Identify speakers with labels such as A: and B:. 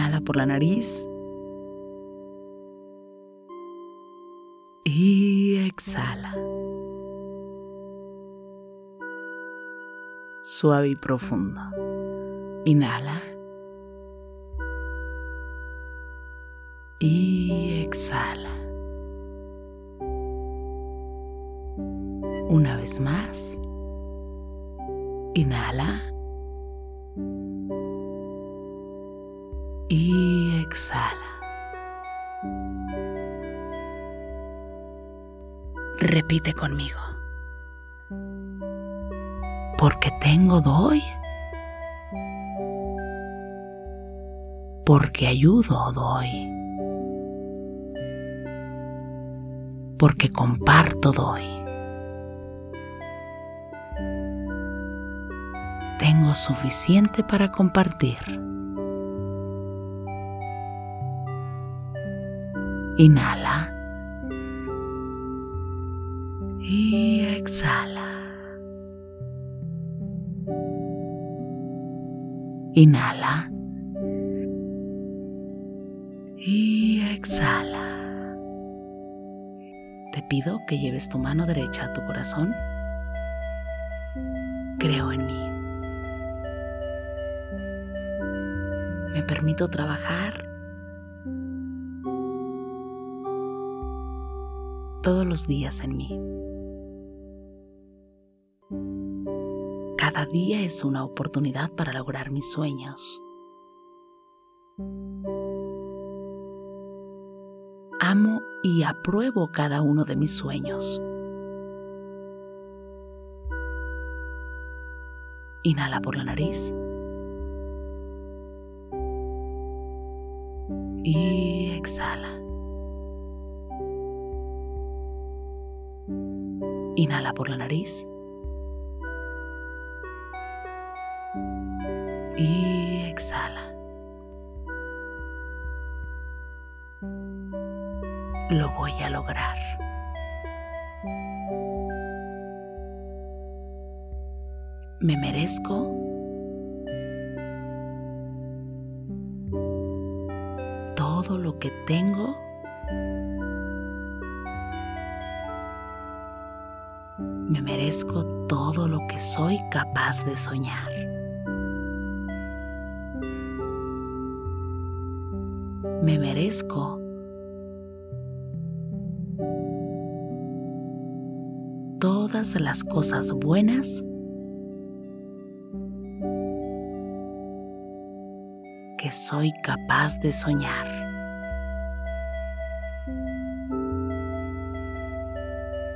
A: Inhala por la nariz. Y exhala. Suave y profundo. Inhala. Y exhala. Una vez más. Inhala. Y exhala. Repite conmigo. Porque tengo doy. Porque ayudo doy. Porque comparto doy. Tengo suficiente para compartir. Inhala. Y exhala. Inhala. Y exhala. Te pido que lleves tu mano derecha a tu corazón. Creo en mí. Me permito trabajar todos los días en mí. Cada día es una oportunidad para lograr mis sueños. Amo y apruebo cada uno de mis sueños. Inhala por la nariz. Y exhala. Inhala por la nariz. Y exhala. Lo voy a lograr. Me merezco todo lo que tengo me merezco todo lo que soy capaz de soñar. Me merezco todas las cosas buenas que soy capaz de soñar.